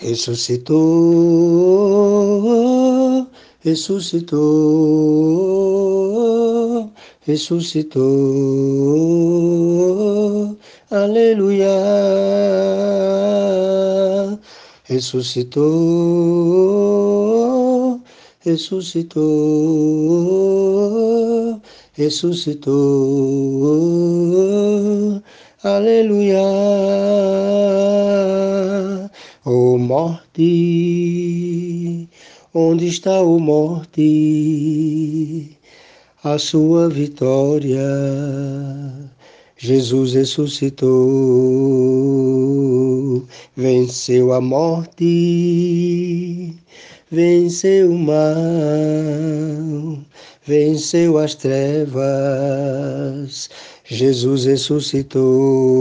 Ressuscitou, ressuscitou, ressuscitou, aleluia. Ressuscitou, ressuscitou, ressuscitou, aleluia. Morte, onde está o morte? A sua vitória, Jesus ressuscitou, venceu a morte, venceu o mal, venceu as trevas, Jesus ressuscitou.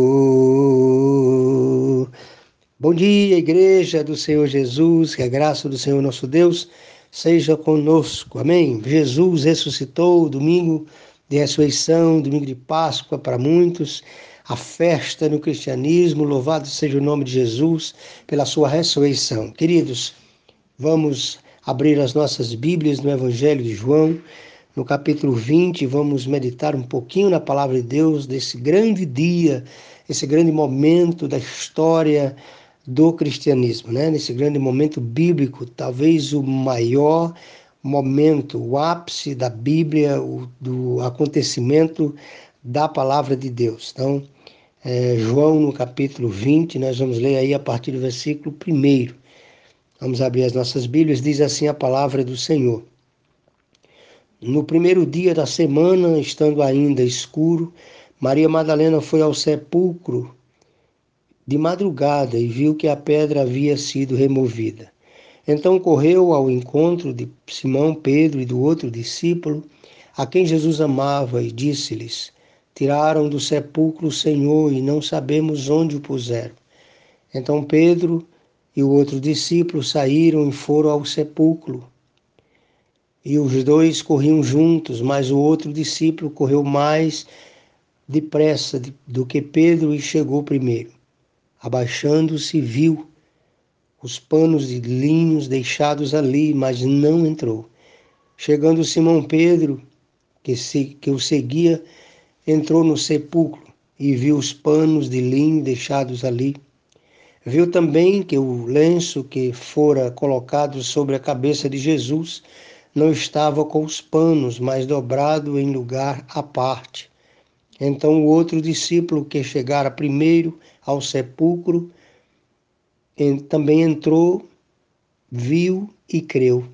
Bom dia, igreja do Senhor Jesus, que a graça do Senhor nosso Deus seja conosco. Amém. Jesus ressuscitou, domingo de ressurreição, domingo de Páscoa para muitos, a festa no cristianismo. Louvado seja o nome de Jesus pela sua ressurreição. Queridos, vamos abrir as nossas Bíblias no Evangelho de João, no capítulo 20, vamos meditar um pouquinho na palavra de Deus desse grande dia, esse grande momento da história do cristianismo, né? nesse grande momento bíblico, talvez o maior momento, o ápice da Bíblia, o, do acontecimento da palavra de Deus. Então, é, João no capítulo 20, nós vamos ler aí a partir do versículo 1. Vamos abrir as nossas Bíblias, diz assim a palavra do Senhor. No primeiro dia da semana, estando ainda escuro, Maria Madalena foi ao sepulcro de madrugada e viu que a pedra havia sido removida. Então correu ao encontro de Simão, Pedro e do outro discípulo, a quem Jesus amava, e disse-lhes: Tiraram do sepulcro o Senhor e não sabemos onde o puseram. Então Pedro e o outro discípulo saíram e foram ao sepulcro. E os dois corriam juntos, mas o outro discípulo correu mais depressa do que Pedro e chegou primeiro. Abaixando-se, viu os panos de linhos deixados ali, mas não entrou. Chegando Simão Pedro, que, se, que o seguia, entrou no sepulcro e viu os panos de linho deixados ali. Viu também que o lenço que fora colocado sobre a cabeça de Jesus não estava com os panos, mas dobrado em lugar à parte. Então o outro discípulo que chegara primeiro ao sepulcro, também entrou, viu e creu,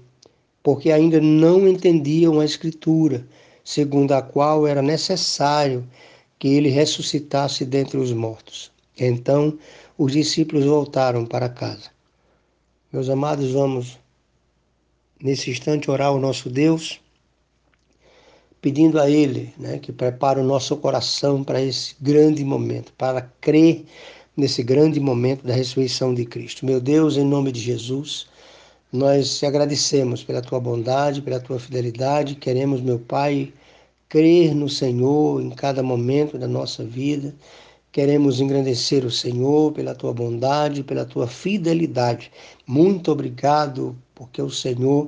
porque ainda não entendiam a Escritura, segundo a qual era necessário que ele ressuscitasse dentre os mortos. Então os discípulos voltaram para casa. Meus amados, vamos nesse instante orar ao nosso Deus, pedindo a Ele né, que prepare o nosso coração para esse grande momento, para crer nesse grande momento da ressurreição de Cristo. Meu Deus, em nome de Jesus, nós te agradecemos pela tua bondade, pela tua fidelidade. Queremos, meu Pai, crer no Senhor em cada momento da nossa vida. Queremos engrandecer o Senhor pela tua bondade, pela tua fidelidade. Muito obrigado, porque o Senhor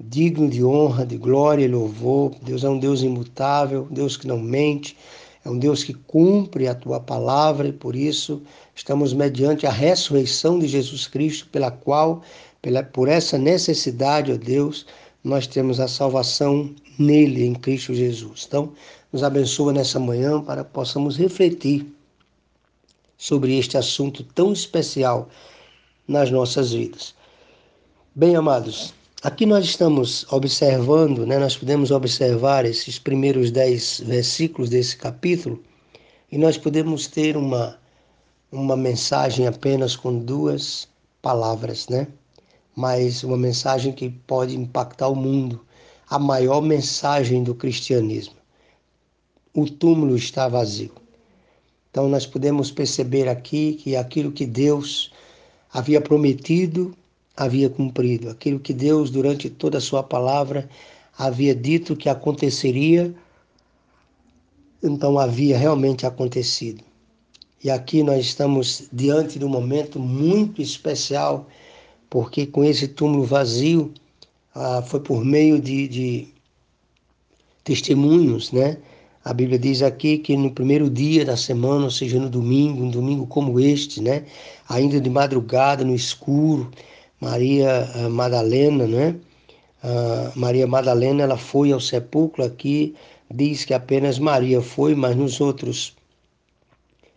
digno de honra, de glória e louvor. Deus é um Deus imutável, Deus que não mente, é um Deus que cumpre a tua palavra e por isso estamos mediante a ressurreição de Jesus Cristo, pela qual, pela, por essa necessidade, ó Deus, nós temos a salvação nele, em Cristo Jesus. Então, nos abençoa nessa manhã para que possamos refletir sobre este assunto tão especial nas nossas vidas. Bem, amados, Aqui nós estamos observando, né, nós podemos observar esses primeiros dez versículos desse capítulo e nós podemos ter uma, uma mensagem apenas com duas palavras, né? Mas uma mensagem que pode impactar o mundo, a maior mensagem do cristianismo. O túmulo está vazio. Então nós podemos perceber aqui que aquilo que Deus havia prometido havia cumprido, aquilo que Deus, durante toda a sua palavra, havia dito que aconteceria, então havia realmente acontecido. E aqui nós estamos diante de um momento muito especial porque com esse túmulo vazio ah, foi por meio de, de testemunhos, né? A Bíblia diz aqui que no primeiro dia da semana, ou seja, no domingo, um domingo como este, né? Ainda de madrugada, no escuro, Maria ah, Madalena, né? Uh, Maria Madalena, ela foi ao sepulcro aqui, diz que apenas Maria foi, mas nos outros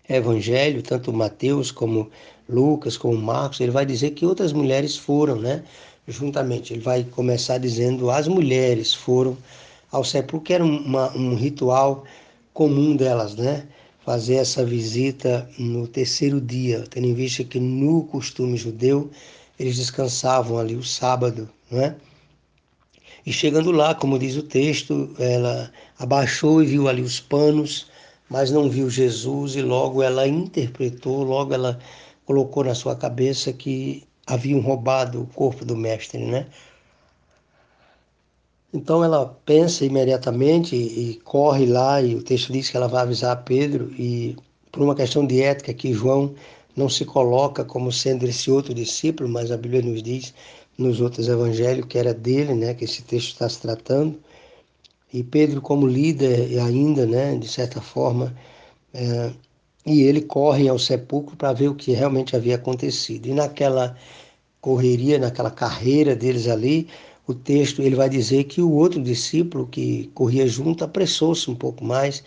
evangelhos, tanto Mateus como Lucas, como Marcos, ele vai dizer que outras mulheres foram, né? Juntamente, ele vai começar dizendo as mulheres foram ao sepulcro, que era uma, um ritual comum delas, né? Fazer essa visita no terceiro dia, tendo em vista que no costume judeu eles descansavam ali o sábado, né? E chegando lá, como diz o texto, ela abaixou e viu ali os panos, mas não viu Jesus, e logo ela interpretou, logo ela colocou na sua cabeça que haviam roubado o corpo do mestre, né? Então ela pensa imediatamente e corre lá, e o texto diz que ela vai avisar Pedro, e por uma questão de ética que João não se coloca como sendo esse outro discípulo, mas a Bíblia nos diz nos outros evangelhos que era dele, né, que esse texto está se tratando. E Pedro como líder ainda, né, de certa forma, é, e ele corre ao sepulcro para ver o que realmente havia acontecido. E naquela correria, naquela carreira deles ali, o texto ele vai dizer que o outro discípulo que corria junto apressou-se um pouco mais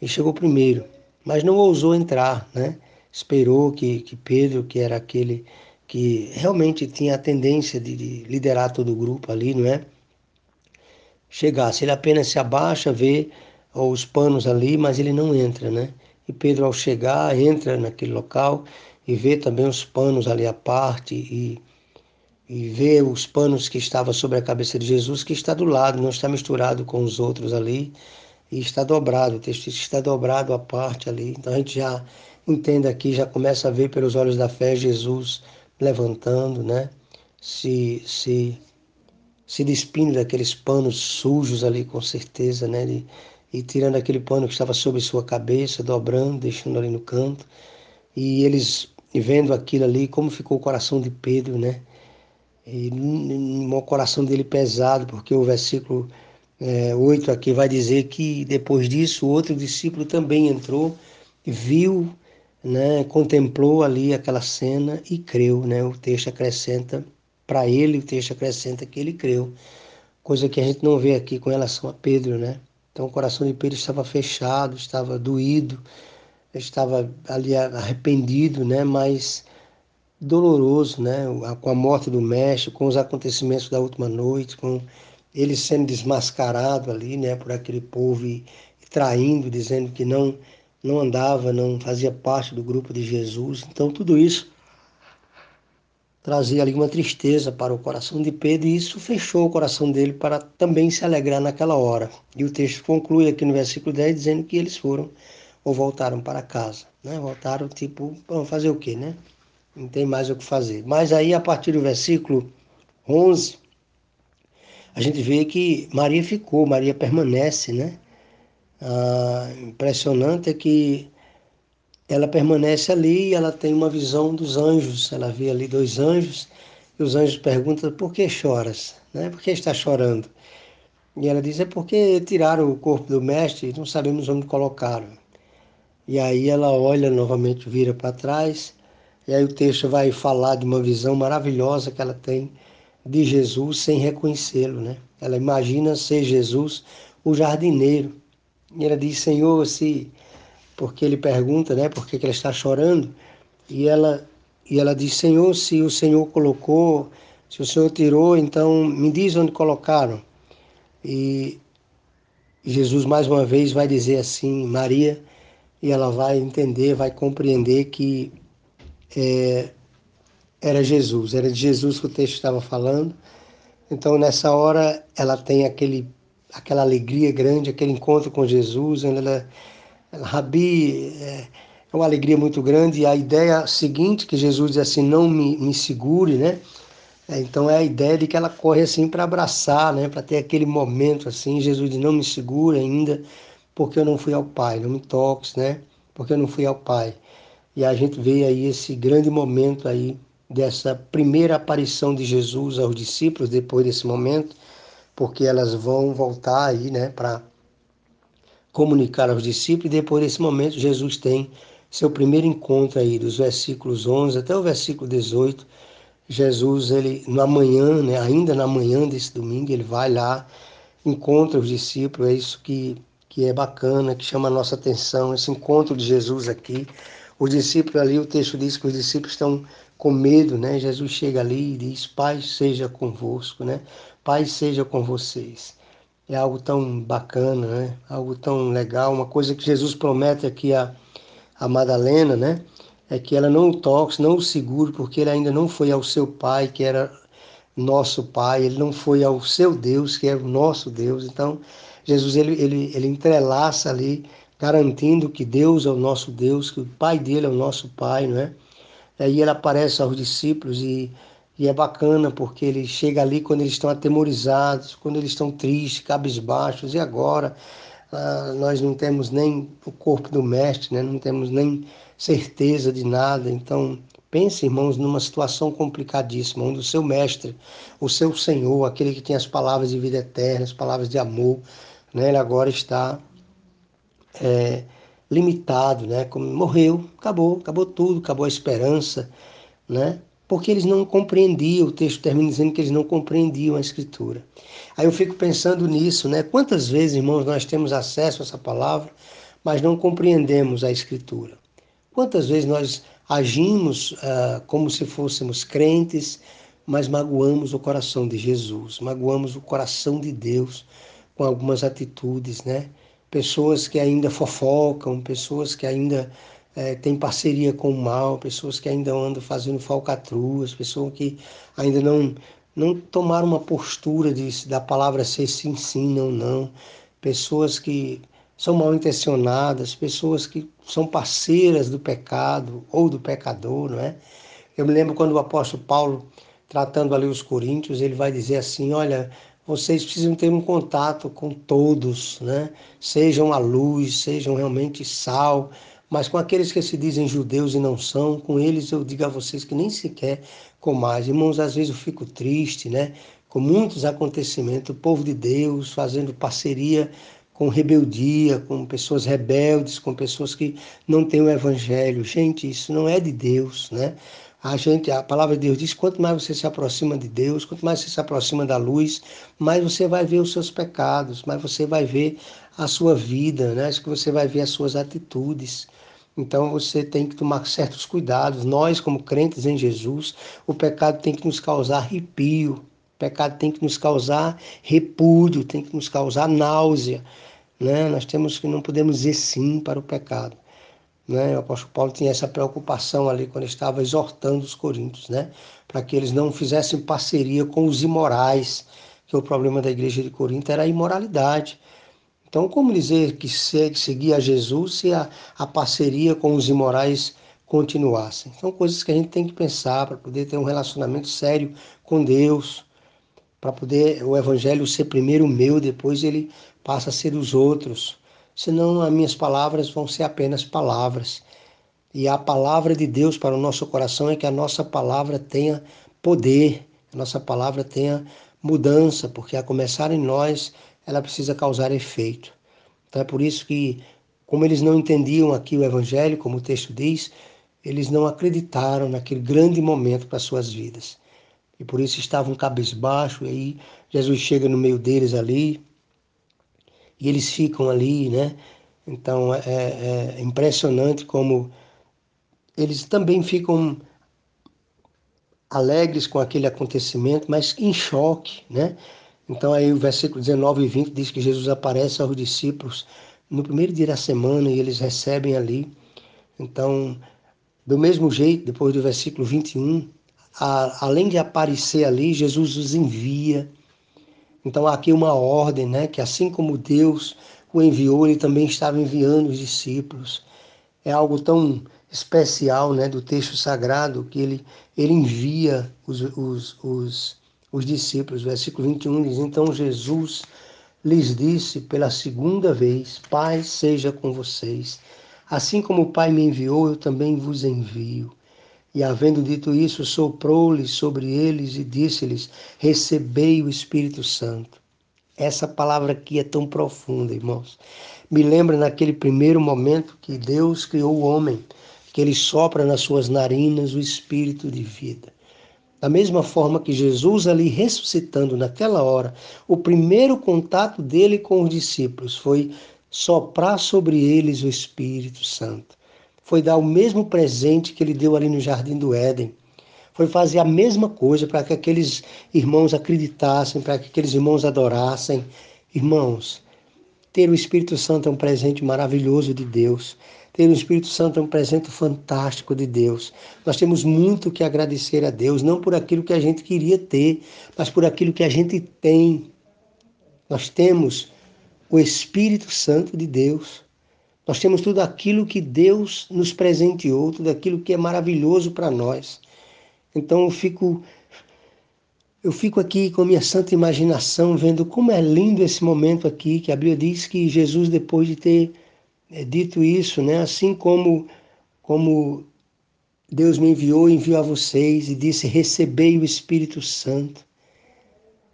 e chegou primeiro, mas não ousou entrar, né? Esperou que, que Pedro, que era aquele que realmente tinha a tendência de, de liderar todo o grupo ali, não é? Chegasse, ele apenas se abaixa, vê os panos ali, mas ele não entra, né? E Pedro, ao chegar, entra naquele local e vê também os panos ali à parte e e vê os panos que estavam sobre a cabeça de Jesus, que está do lado, não está misturado com os outros ali, e está dobrado, o texto está dobrado à parte ali. Então a gente já entende aqui, já começa a ver pelos olhos da fé Jesus levantando, né? Se, se, se despindo daqueles panos sujos ali, com certeza, né? E, e tirando aquele pano que estava sobre sua cabeça, dobrando, deixando ali no canto. E eles vendo aquilo ali, como ficou o coração de Pedro, né? e no coração dele pesado, porque o versículo é, 8 aqui vai dizer que depois disso outro discípulo também entrou, viu, né, contemplou ali aquela cena e creu. Né? O texto acrescenta, para ele, o texto acrescenta que ele creu, coisa que a gente não vê aqui com relação a Pedro. Né? Então o coração de Pedro estava fechado, estava doído, estava ali arrependido, né? mas doloroso, né? Com a morte do mestre, com os acontecimentos da última noite, com ele sendo desmascarado ali, né? Por aquele povo e, traindo, dizendo que não não andava, não fazia parte do grupo de Jesus. Então tudo isso trazia ali uma tristeza para o coração de Pedro e isso fechou o coração dele para também se alegrar naquela hora. E o texto conclui aqui no versículo 10 dizendo que eles foram ou voltaram para casa, né? Voltaram tipo, vamos fazer o quê, né? não tem mais o que fazer. Mas aí, a partir do versículo 11, a gente vê que Maria ficou, Maria permanece, né? Ah, impressionante é que ela permanece ali e ela tem uma visão dos anjos. Ela vê ali dois anjos e os anjos perguntam: por que choras? Né? Por que está chorando? E ela diz: é porque tiraram o corpo do mestre e não sabemos onde colocaram. E aí ela olha novamente, vira para trás e aí o texto vai falar de uma visão maravilhosa que ela tem de Jesus sem reconhecê-lo, né? Ela imagina ser Jesus o jardineiro. E ela diz, Senhor, se... Porque ele pergunta, né? Por que ela está chorando? E ela, e ela diz, Senhor, se o Senhor colocou, se o Senhor tirou, então me diz onde colocaram. E Jesus mais uma vez vai dizer assim, Maria, e ela vai entender, vai compreender que é, era Jesus, era de Jesus que o texto estava falando. Então, nessa hora, ela tem aquele, aquela alegria grande, aquele encontro com Jesus. Ela, ela Rabi, é, é uma alegria muito grande. E a ideia seguinte, que Jesus diz assim: não me, me segure, né? É, então é a ideia de que ela corre assim para abraçar, né? Para ter aquele momento assim. Jesus diz: não me segure ainda, porque eu não fui ao Pai. Não me toques, né? Porque eu não fui ao Pai. E a gente vê aí esse grande momento aí dessa primeira aparição de Jesus aos discípulos depois desse momento, porque elas vão voltar aí, né, para comunicar aos discípulos e depois desse momento Jesus tem seu primeiro encontro aí dos versículos 11 até o versículo 18. Jesus ele na manhã, né, ainda na manhã desse domingo, ele vai lá, encontra os discípulos, é isso que que é bacana, que chama a nossa atenção, esse encontro de Jesus aqui. Os discípulos ali, o texto diz que os discípulos estão com medo, né? Jesus chega ali e diz: Pai seja convosco, né? Pai seja com vocês. É algo tão bacana, né? Algo tão legal, uma coisa que Jesus promete aqui a, a Madalena, né? É que ela não o toque, não o segure, porque ele ainda não foi ao seu pai, que era nosso pai, ele não foi ao seu Deus, que é o nosso Deus. Então, Jesus ele, ele, ele entrelaça ali, garantindo que Deus é o nosso Deus, que o Pai dele é o nosso Pai, não é? Aí ele aparece aos discípulos e, e é bacana porque ele chega ali quando eles estão atemorizados, quando eles estão tristes, cabisbaixos, e agora ah, nós não temos nem o corpo do mestre, né? não temos nem certeza de nada, então Pense, irmãos, numa situação complicadíssima, onde o seu mestre, o seu Senhor, aquele que tem as palavras de vida eterna, as palavras de amor, né? Ele agora está é, limitado, né? Como morreu, acabou, acabou tudo, acabou a esperança, né? Porque eles não compreendiam, o texto termina dizendo que eles não compreendiam a Escritura. Aí eu fico pensando nisso, né? Quantas vezes, irmãos, nós temos acesso a essa palavra, mas não compreendemos a Escritura? Quantas vezes nós agimos uh, como se fôssemos crentes, mas magoamos o coração de Jesus, magoamos o coração de Deus, com algumas atitudes, né? Pessoas que ainda fofocam, pessoas que ainda é, têm parceria com o mal, pessoas que ainda andam fazendo falcatruas, pessoas que ainda não, não tomaram uma postura de, da palavra ser sim, sim, não, não. Pessoas que são mal intencionadas, pessoas que são parceiras do pecado ou do pecador, não é? Eu me lembro quando o apóstolo Paulo, tratando ali os coríntios, ele vai dizer assim: olha, vocês precisam ter um contato com todos, né? Sejam a luz, sejam realmente sal, mas com aqueles que se dizem judeus e não são, com eles eu digo a vocês que nem sequer mais. Irmãos, às vezes eu fico triste, né? Com muitos acontecimentos, o povo de Deus fazendo parceria com rebeldia, com pessoas rebeldes, com pessoas que não têm o evangelho. Gente, isso não é de Deus, né? A gente, a palavra de Deus diz: quanto mais você se aproxima de Deus, quanto mais você se aproxima da luz, mais você vai ver os seus pecados, mais você vai ver a sua vida, né? que você vai ver as suas atitudes. Então você tem que tomar certos cuidados. Nós, como crentes em Jesus, o pecado tem que nos causar arrepio, o pecado tem que nos causar repúdio, tem que nos causar náusea. Né? Nós temos que não podemos dizer sim para o pecado. Né? O apóstolo Paulo tinha essa preocupação ali quando estava exortando os coríntios, né? para que eles não fizessem parceria com os imorais, que o problema da igreja de Corinto era a imoralidade. Então, como dizer que seguir a Jesus se a, a parceria com os imorais continuasse? São coisas que a gente tem que pensar para poder ter um relacionamento sério com Deus, para poder o evangelho ser primeiro meu, depois ele passa a ser os outros senão as minhas palavras vão ser apenas palavras. E a palavra de Deus para o nosso coração é que a nossa palavra tenha poder, a nossa palavra tenha mudança, porque a começar em nós, ela precisa causar efeito. Então é por isso que, como eles não entendiam aqui o Evangelho, como o texto diz, eles não acreditaram naquele grande momento para suas vidas. E por isso estavam cabisbaixo, e aí Jesus chega no meio deles ali, e eles ficam ali, né? Então é, é, é impressionante como eles também ficam alegres com aquele acontecimento, mas em choque, né? Então aí o versículo 19 e 20 diz que Jesus aparece aos discípulos no primeiro dia da semana e eles recebem ali. Então, do mesmo jeito, depois do versículo 21, a, além de aparecer ali, Jesus os envia então aqui uma ordem, né, que assim como Deus o enviou, ele também estava enviando os discípulos. É algo tão especial, né, do texto sagrado que ele ele envia os, os, os, os discípulos. Versículo 21 diz: Então Jesus lhes disse pela segunda vez: Pai seja com vocês. Assim como o Pai me enviou, eu também vos envio. E havendo dito isso, soprou-lhes sobre eles e disse-lhes: Recebei o Espírito Santo. Essa palavra aqui é tão profunda, irmãos. Me lembra naquele primeiro momento que Deus criou o homem, que ele sopra nas suas narinas o espírito de vida. Da mesma forma que Jesus ali ressuscitando naquela hora, o primeiro contato dele com os discípulos foi soprar sobre eles o Espírito Santo foi dar o mesmo presente que ele deu ali no jardim do Éden. Foi fazer a mesma coisa para que aqueles irmãos acreditassem, para que aqueles irmãos adorassem. Irmãos, ter o Espírito Santo é um presente maravilhoso de Deus. Ter o Espírito Santo é um presente fantástico de Deus. Nós temos muito que agradecer a Deus, não por aquilo que a gente queria ter, mas por aquilo que a gente tem. Nós temos o Espírito Santo de Deus. Nós temos tudo aquilo que Deus nos presenteou, tudo aquilo que é maravilhoso para nós. Então eu fico eu fico aqui com a minha santa imaginação vendo como é lindo esse momento aqui, que a Bíblia diz que Jesus depois de ter é, dito isso, né, assim como como Deus me enviou, enviou a vocês e disse: "Recebei o Espírito Santo".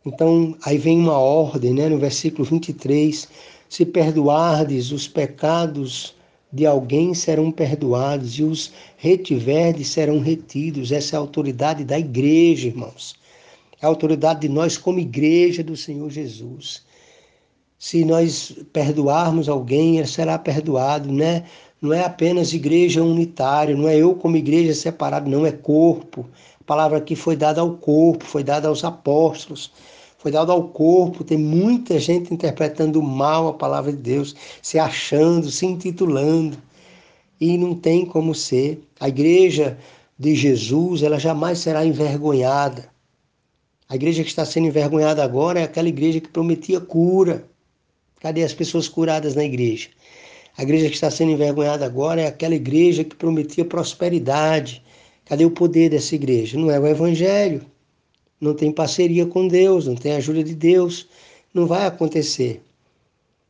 Então, aí vem uma ordem, né, no versículo 23, se perdoardes os pecados de alguém, serão perdoados, e os retiverdes, serão retidos. Essa é a autoridade da igreja, irmãos. É a autoridade de nós como igreja do Senhor Jesus. Se nós perdoarmos alguém, ele será perdoado, né? Não é apenas igreja unitária, não é eu como igreja separado, não é corpo. A palavra aqui foi dada ao corpo, foi dada aos apóstolos foi dado ao corpo. Tem muita gente interpretando mal a palavra de Deus, se achando, se intitulando. E não tem como ser. A igreja de Jesus, ela jamais será envergonhada. A igreja que está sendo envergonhada agora é aquela igreja que prometia cura. Cadê as pessoas curadas na igreja? A igreja que está sendo envergonhada agora é aquela igreja que prometia prosperidade. Cadê o poder dessa igreja? Não é o evangelho não tem parceria com Deus, não tem ajuda de Deus, não vai acontecer.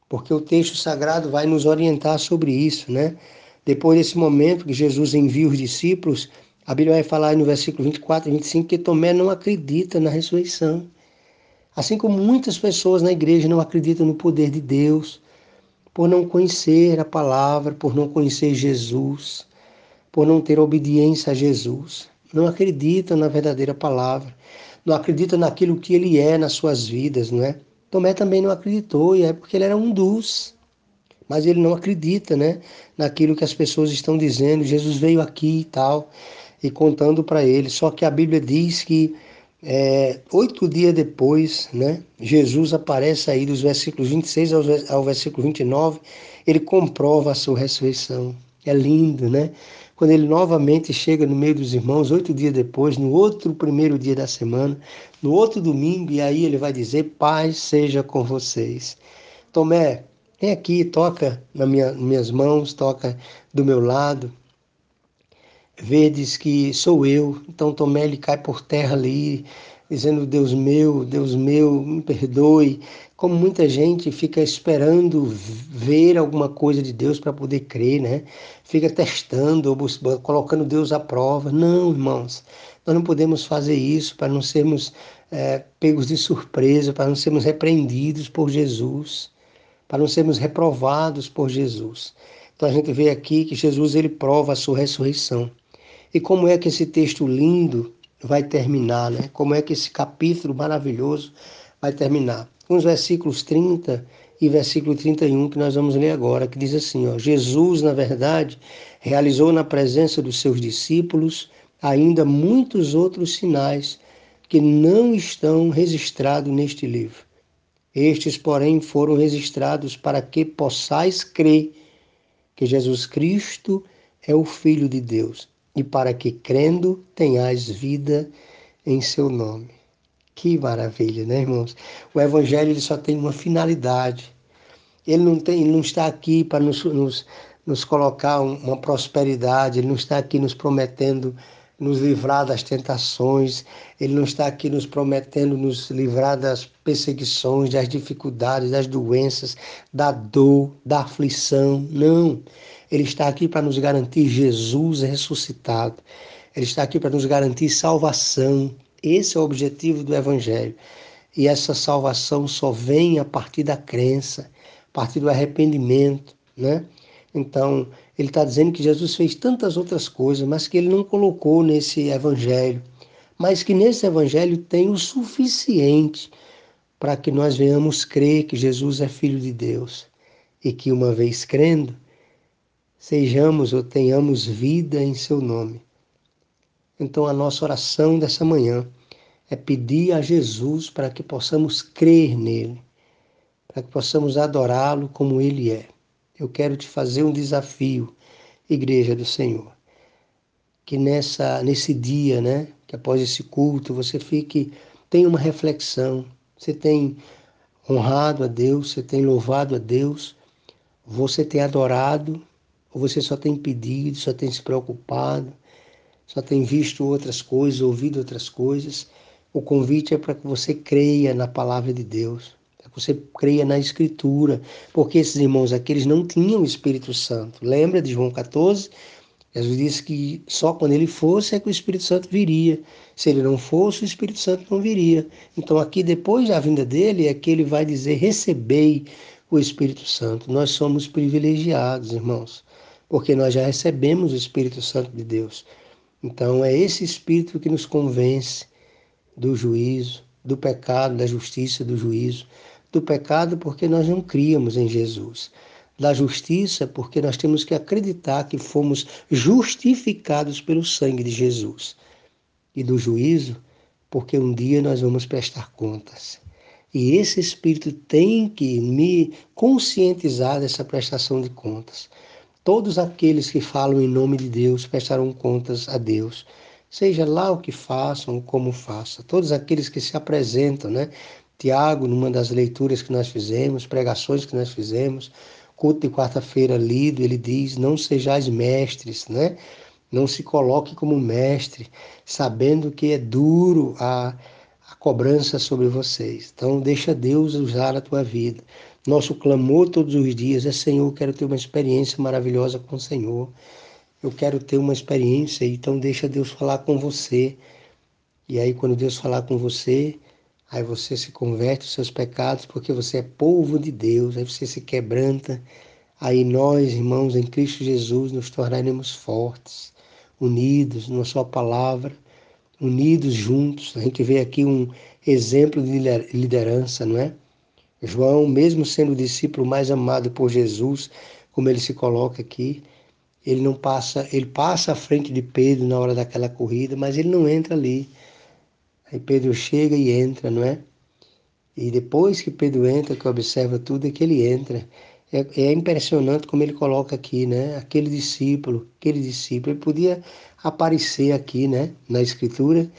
Porque o texto sagrado vai nos orientar sobre isso, né? Depois desse momento que Jesus envia os discípulos, a Bíblia vai falar no versículo 24 e 25 que Tomé não acredita na ressurreição. Assim como muitas pessoas na igreja não acreditam no poder de Deus, por não conhecer a palavra, por não conhecer Jesus, por não ter obediência a Jesus. Não acreditam na verdadeira palavra não acredita naquilo que ele é nas suas vidas, não é? Tomé também não acreditou, e é porque ele era um dos. Mas ele não acredita, né? Naquilo que as pessoas estão dizendo. Jesus veio aqui e tal, e contando para ele. Só que a Bíblia diz que é, oito dias depois, né? Jesus aparece aí dos versículos 26 ao, ao versículo 29, ele comprova a sua ressurreição. É lindo, né? quando ele novamente chega no meio dos irmãos, oito dias depois, no outro primeiro dia da semana, no outro domingo, e aí ele vai dizer: Paz seja com vocês. Tomé, vem aqui, toca nas minha, minhas mãos, toca do meu lado. Vedes que sou eu. Então Tomé ele cai por terra ali, dizendo: Deus meu, Deus meu, me perdoe. Como muita gente fica esperando ver alguma coisa de Deus para poder crer, né? Fica testando, colocando Deus à prova. Não, irmãos, nós não podemos fazer isso para não sermos é, pegos de surpresa, para não sermos repreendidos por Jesus, para não sermos reprovados por Jesus. Então a gente vê aqui que Jesus ele prova a sua ressurreição. E como é que esse texto lindo vai terminar, né? Como é que esse capítulo maravilhoso vai terminar? Com os versículos 30 e versículo 31 que nós vamos ler agora, que diz assim, ó: Jesus, na verdade, realizou na presença dos seus discípulos ainda muitos outros sinais que não estão registrados neste livro. Estes, porém, foram registrados para que possais crer que Jesus Cristo é o Filho de Deus e para que, crendo, tenhais vida em seu nome. Que maravilha, né, irmãos? O Evangelho ele só tem uma finalidade. Ele não, tem, ele não está aqui para nos, nos, nos colocar uma prosperidade, ele não está aqui nos prometendo nos livrar das tentações, Ele não está aqui nos prometendo nos livrar das perseguições, das dificuldades, das doenças, da dor, da aflição. Não. Ele está aqui para nos garantir Jesus ressuscitado. Ele está aqui para nos garantir salvação. Esse é o objetivo do Evangelho. E essa salvação só vem a partir da crença, a partir do arrependimento, né? Então, ele está dizendo que Jesus fez tantas outras coisas, mas que ele não colocou nesse evangelho. Mas que nesse evangelho tem o suficiente para que nós venhamos crer que Jesus é Filho de Deus e que, uma vez crendo, sejamos ou tenhamos vida em Seu nome. Então, a nossa oração dessa manhã é pedir a Jesus para que possamos crer nele, para que possamos adorá-lo como ele é. Eu quero te fazer um desafio, Igreja do Senhor, que nessa nesse dia, né, que após esse culto você fique tenha uma reflexão. Você tem honrado a Deus, você tem louvado a Deus, você tem adorado, ou você só tem pedido, só tem se preocupado, só tem visto outras coisas, ouvido outras coisas. O convite é para que você creia na palavra de Deus, para que você creia na Escritura, porque esses irmãos aqui eles não tinham o Espírito Santo. Lembra de João 14? Jesus disse que só quando ele fosse é que o Espírito Santo viria. Se ele não fosse, o Espírito Santo não viria. Então, aqui, depois da vinda dele, é que ele vai dizer: recebei o Espírito Santo. Nós somos privilegiados, irmãos, porque nós já recebemos o Espírito Santo de Deus. Então, é esse Espírito que nos convence do juízo, do pecado, da justiça, do juízo. Do pecado, porque nós não criamos em Jesus. Da justiça, porque nós temos que acreditar que fomos justificados pelo sangue de Jesus. E do juízo, porque um dia nós vamos prestar contas. E esse Espírito tem que me conscientizar dessa prestação de contas. Todos aqueles que falam em nome de Deus prestarão contas a Deus, seja lá o que façam, como façam. Todos aqueles que se apresentam, né? Tiago, numa das leituras que nós fizemos, pregações que nós fizemos, culto de quarta-feira lido, ele diz: Não sejais mestres, né? Não se coloque como mestre, sabendo que é duro a a cobrança sobre vocês. Então, deixa Deus usar a tua vida. Nosso clamor todos os dias é: Senhor, quero ter uma experiência maravilhosa com o Senhor. Eu quero ter uma experiência, então deixa Deus falar com você. E aí, quando Deus falar com você, aí você se converte os seus pecados, porque você é povo de Deus, aí você se quebranta. Aí nós, irmãos, em Cristo Jesus, nos tornaremos fortes, unidos na Sua palavra unidos juntos. A gente vê aqui um exemplo de liderança, não é? João, mesmo sendo o discípulo mais amado por Jesus, como ele se coloca aqui, ele não passa, ele passa à frente de Pedro na hora daquela corrida, mas ele não entra ali. Aí Pedro chega e entra, não é? E depois que Pedro entra, que observa tudo, é que ele entra. É, é, impressionante como ele coloca aqui, né? Aquele discípulo, aquele discípulo, ele podia aparecer aqui, né? Na escritura.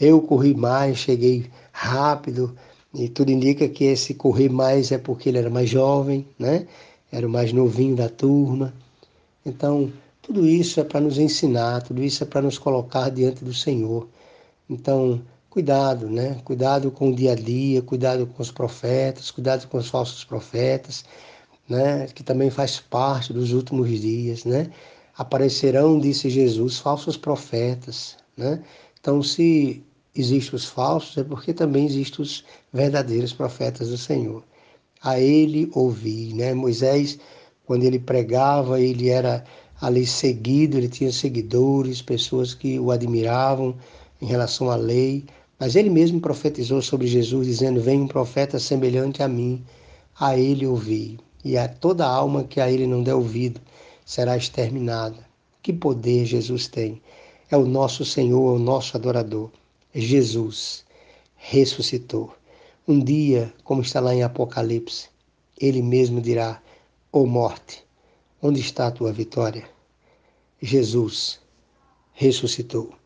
Eu corri mais, cheguei rápido, e tudo indica que esse correr mais é porque ele era mais jovem, né? Era o mais novinho da turma. Então, tudo isso é para nos ensinar, tudo isso é para nos colocar diante do Senhor. Então, cuidado, né? Cuidado com o dia a dia, cuidado com os profetas, cuidado com os falsos profetas né, que também faz parte dos últimos dias, né? Aparecerão, disse Jesus, falsos profetas, né? Então, se existem os falsos, é porque também existem os verdadeiros profetas do Senhor. A ele ouvi, né? Moisés, quando ele pregava, ele era ali seguido, ele tinha seguidores, pessoas que o admiravam em relação à lei, mas ele mesmo profetizou sobre Jesus, dizendo: Vem um profeta semelhante a mim, a ele ouvi e a toda alma que a ele não der ouvido será exterminada. Que poder Jesus tem! É o nosso Senhor, é o nosso adorador. Jesus ressuscitou. Um dia, como está lá em Apocalipse, ele mesmo dirá: Ô oh morte, onde está a tua vitória? Jesus ressuscitou.